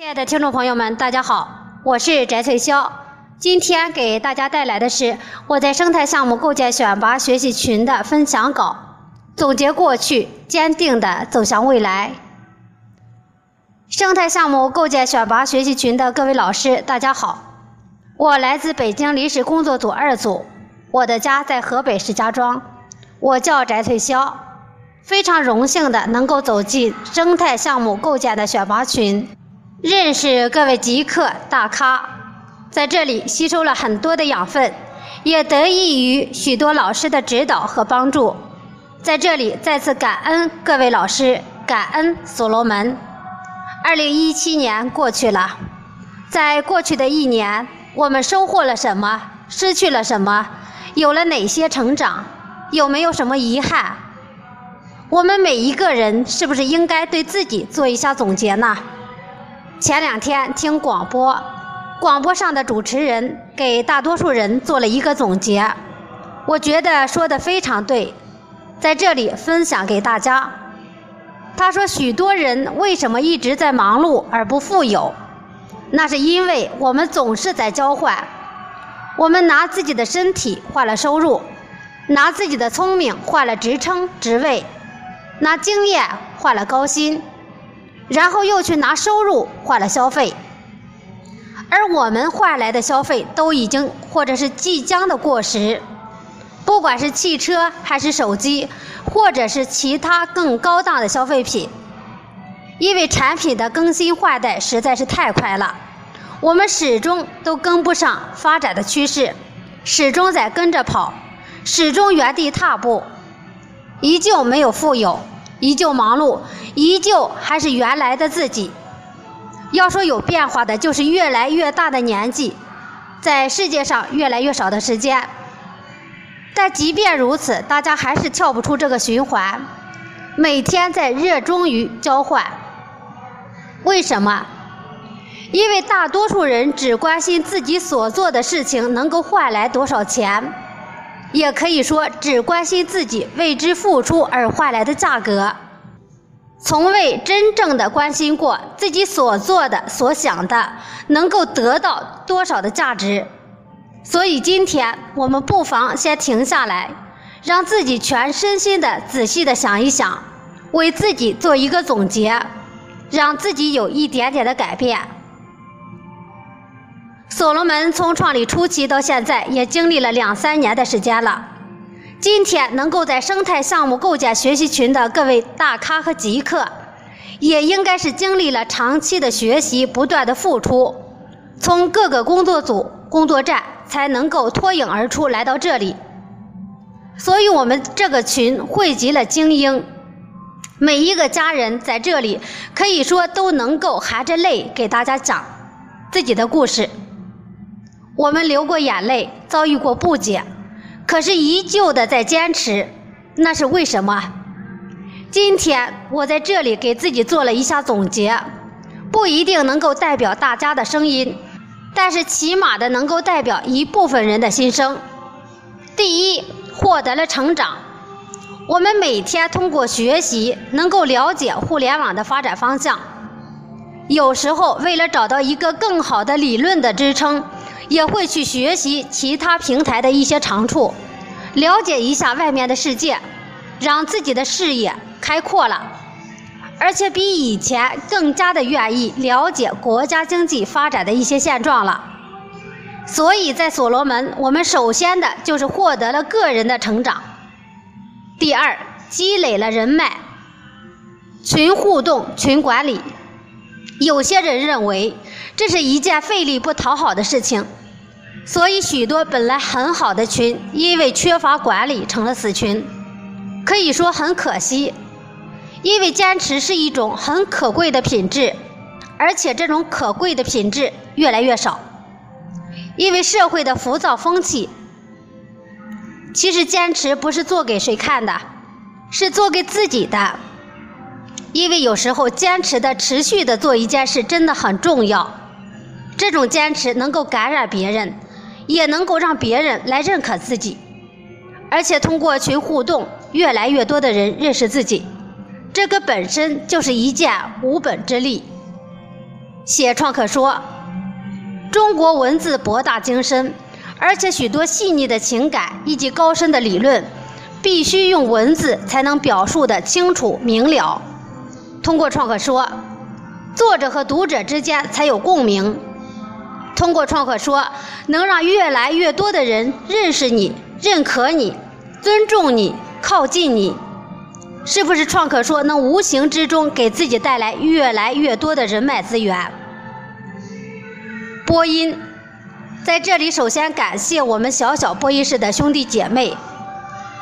亲爱的听众朋友们，大家好，我是翟翠霄。今天给大家带来的是我在生态项目构建选拔学习群的分享稿，总结过去，坚定的走向未来。生态项目构建选拔学习群的各位老师，大家好，我来自北京临时工作组二组，我的家在河北石家庄，我叫翟翠霄，非常荣幸的能够走进生态项目构建的选拔群。认识各位极客大咖，在这里吸收了很多的养分，也得益于许多老师的指导和帮助。在这里再次感恩各位老师，感恩所罗门。二零一七年过去了，在过去的一年，我们收获了什么？失去了什么？有了哪些成长？有没有什么遗憾？我们每一个人是不是应该对自己做一下总结呢？前两天听广播，广播上的主持人给大多数人做了一个总结，我觉得说的非常对，在这里分享给大家。他说，许多人为什么一直在忙碌而不富有？那是因为我们总是在交换，我们拿自己的身体换了收入，拿自己的聪明换了职称职位，拿经验换了高薪。然后又去拿收入换了消费，而我们换来的消费都已经或者是即将的过时，不管是汽车还是手机，或者是其他更高档的消费品，因为产品的更新换代实在是太快了，我们始终都跟不上发展的趋势，始终在跟着跑，始终原地踏步，依旧没有富有。依旧忙碌，依旧还是原来的自己。要说有变化的，就是越来越大的年纪，在世界上越来越少的时间。但即便如此，大家还是跳不出这个循环，每天在热衷于交换。为什么？因为大多数人只关心自己所做的事情能够换来多少钱。也可以说，只关心自己为之付出而换来的价格，从未真正的关心过自己所做的、所想的能够得到多少的价值。所以，今天我们不妨先停下来，让自己全身心的仔细的想一想，为自己做一个总结，让自己有一点点的改变。所罗门从创立初期到现在，也经历了两三年的时间了。今天能够在生态项目构建学习群的各位大咖和极客，也应该是经历了长期的学习、不断的付出，从各个工作组、工作站才能够脱颖而出来到这里。所以，我们这个群汇集了精英，每一个家人在这里可以说都能够含着泪给大家讲自己的故事。我们流过眼泪，遭遇过不解，可是依旧的在坚持，那是为什么？今天我在这里给自己做了一下总结，不一定能够代表大家的声音，但是起码的能够代表一部分人的心声。第一，获得了成长。我们每天通过学习，能够了解互联网的发展方向。有时候为了找到一个更好的理论的支撑。也会去学习其他平台的一些长处，了解一下外面的世界，让自己的视野开阔了，而且比以前更加的愿意了解国家经济发展的一些现状了。所以在所罗门，我们首先的就是获得了个人的成长，第二，积累了人脉，群互动、群管理。有些人认为这是一件费力不讨好的事情。所以，许多本来很好的群，因为缺乏管理成了死群，可以说很可惜。因为坚持是一种很可贵的品质，而且这种可贵的品质越来越少。因为社会的浮躁风气，其实坚持不是做给谁看的，是做给自己的。因为有时候坚持的、持续的做一件事真的很重要，这种坚持能够感染别人。也能够让别人来认可自己，而且通过群互动，越来越多的人认识自己，这个本身就是一件无本之利。写创可说，中国文字博大精深，而且许多细腻的情感以及高深的理论，必须用文字才能表述的清楚明了。通过创可说，作者和读者之间才有共鸣。通过创客说，能让越来越多的人认识你、认可你、尊重你、靠近你。是不是创可说能无形之中给自己带来越来越多的人脉资源？播音，在这里首先感谢我们小小播音室的兄弟姐妹，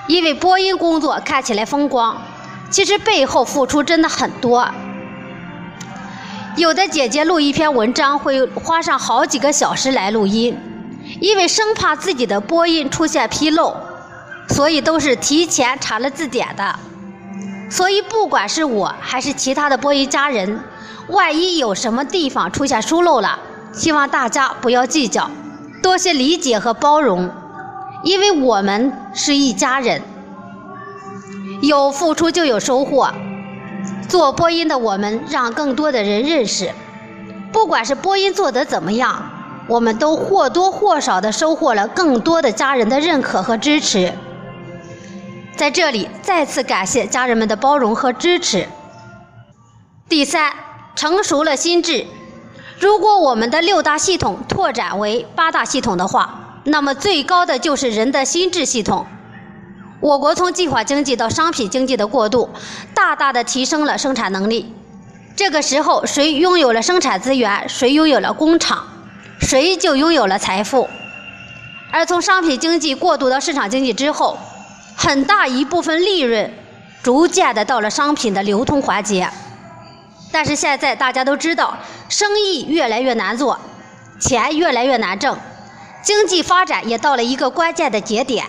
因为播音工作看起来风光，其实背后付出真的很多。有的姐姐录一篇文章会花上好几个小时来录音，因为生怕自己的播音出现纰漏，所以都是提前查了字典的。所以，不管是我还是其他的播音家人，万一有什么地方出现疏漏了，希望大家不要计较，多些理解和包容，因为我们是一家人，有付出就有收获。做播音的我们，让更多的人认识，不管是播音做得怎么样，我们都或多或少的收获了更多的家人的认可和支持。在这里再次感谢家人们的包容和支持。第三，成熟了心智。如果我们的六大系统拓展为八大系统的话，那么最高的就是人的心智系统。我国从计划经济到商品经济的过渡，大大的提升了生产能力。这个时候，谁拥有了生产资源，谁拥有了工厂，谁就拥有了财富。而从商品经济过渡到市场经济之后，很大一部分利润逐渐的到了商品的流通环节，但是现在大家都知道，生意越来越难做，钱越来越难挣，经济发展也到了一个关键的节点。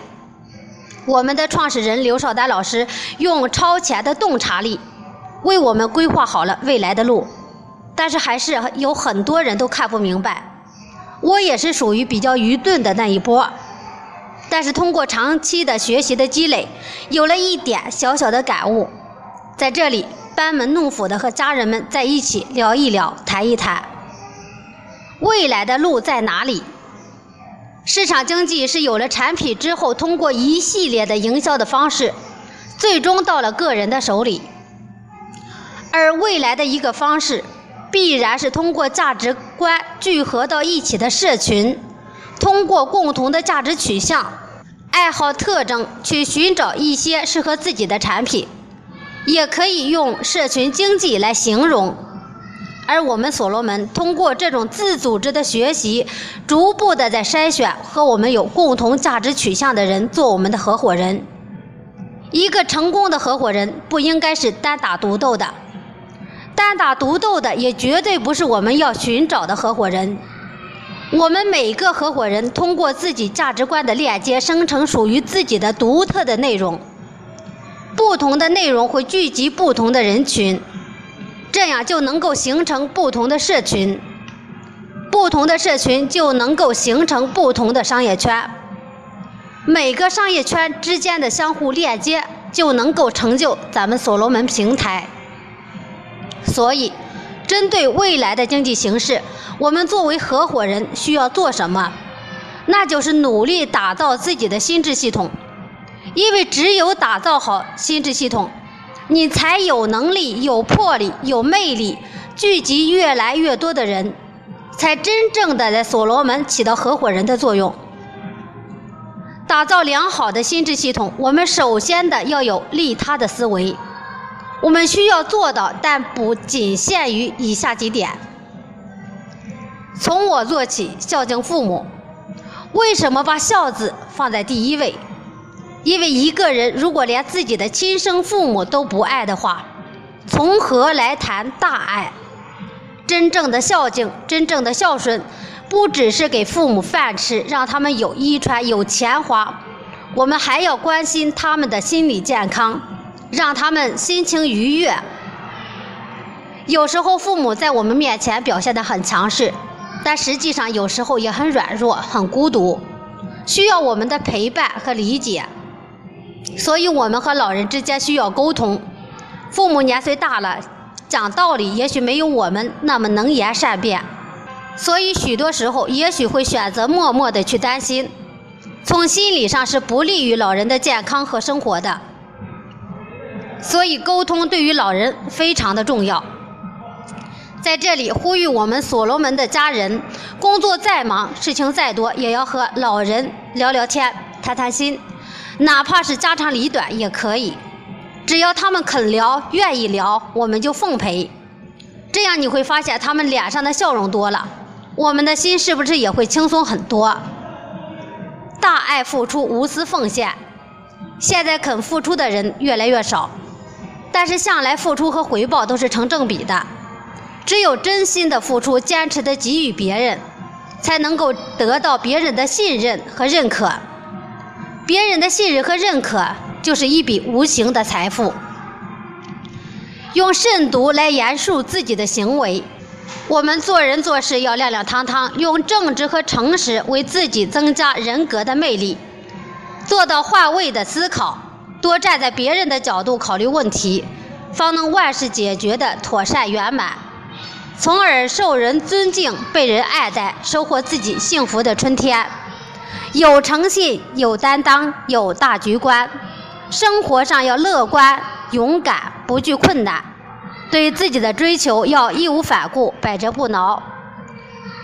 我们的创始人刘少丹老师用超前的洞察力为我们规划好了未来的路，但是还是有很多人都看不明白，我也是属于比较愚钝的那一波。但是通过长期的学习的积累，有了一点小小的感悟，在这里班门弄斧的和家人们在一起聊一聊、谈一谈，未来的路在哪里？市场经济是有了产品之后，通过一系列的营销的方式，最终到了个人的手里，而未来的一个方式，必然是通过价值观聚合到一起的社群。通过共同的价值取向、爱好特征去寻找一些适合自己的产品，也可以用社群经济来形容。而我们所罗门通过这种自组织的学习，逐步的在筛选和我们有共同价值取向的人做我们的合伙人。一个成功的合伙人不应该是单打独斗的，单打独斗的也绝对不是我们要寻找的合伙人。我们每个合伙人通过自己价值观的链接，生成属于自己的独特的内容。不同的内容会聚集不同的人群，这样就能够形成不同的社群。不同的社群就能够形成不同的商业圈。每个商业圈之间的相互链接，就能够成就咱们所罗门平台。所以。针对未来的经济形势，我们作为合伙人需要做什么？那就是努力打造自己的心智系统，因为只有打造好心智系统，你才有能力、有魄力、有魅力，聚集越来越多的人，才真正的在所罗门起到合伙人的作用。打造良好的心智系统，我们首先的要有利他的思维。我们需要做到，但不仅限于以下几点：从我做起，孝敬父母。为什么把孝字放在第一位？因为一个人如果连自己的亲生父母都不爱的话，从何来谈大爱？真正的孝敬，真正的孝顺，不只是给父母饭吃，让他们有衣穿、有钱花，我们还要关心他们的心理健康。让他们心情愉悦。有时候父母在我们面前表现得很强势，但实际上有时候也很软弱、很孤独，需要我们的陪伴和理解。所以，我们和老人之间需要沟通。父母年岁大了，讲道理也许没有我们那么能言善辩，所以许多时候也许会选择默默的去担心，从心理上是不利于老人的健康和生活的。所以沟通对于老人非常的重要。在这里呼吁我们所罗门的家人，工作再忙，事情再多，也要和老人聊聊天，谈谈心，哪怕是家长里短也可以。只要他们肯聊，愿意聊，我们就奉陪。这样你会发现他们脸上的笑容多了，我们的心是不是也会轻松很多？大爱付出，无私奉献。现在肯付出的人越来越少，但是向来付出和回报都是成正比的。只有真心的付出，坚持的给予别人，才能够得到别人的信任和认可。别人的信任和认可，就是一笔无形的财富。用慎独来严肃自己的行为，我们做人做事要亮亮堂堂，用正直和诚实为自己增加人格的魅力，做到换位的思考，多站在别人的角度考虑问题，方能万事解决的妥善圆满。从而受人尊敬、被人爱戴，收获自己幸福的春天。有诚信、有担当、有大局观，生活上要乐观、勇敢，不惧困难。对自己的追求要义无反顾、百折不挠。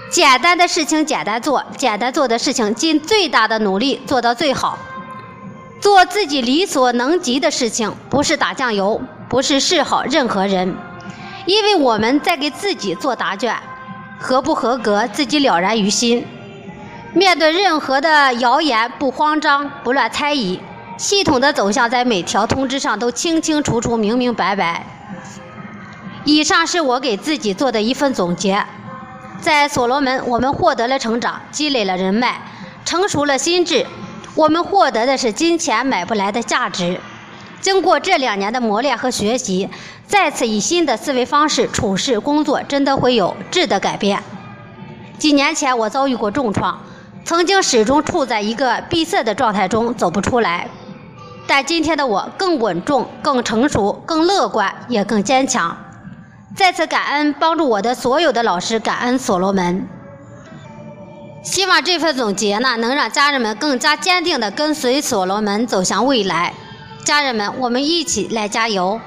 简单的事情简单做，简单做的事情尽最大的努力做到最好。做自己力所能及的事情，不是打酱油，不是示好任何人。因为我们在给自己做答卷，合不合格自己了然于心。面对任何的谣言，不慌张，不乱猜疑，系统的走向在每条通知上都清清楚楚、明明白白。以上是我给自己做的一份总结。在所罗门，我们获得了成长，积累了人脉，成熟了心智。我们获得的是金钱买不来的价值。经过这两年的磨练和学习，再次以新的思维方式处事工作，真的会有质的改变。几年前我遭遇过重创，曾经始终处在一个闭塞的状态中走不出来。但今天的我更稳重、更成熟、更乐观，也更坚强。再次感恩帮助我的所有的老师，感恩所罗门。希望这份总结呢，能让家人们更加坚定地跟随所罗门走向未来。家人们，我们一起来加油！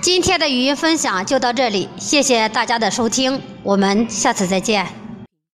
今天的语音分享就到这里，谢谢大家的收听，我们下次再见。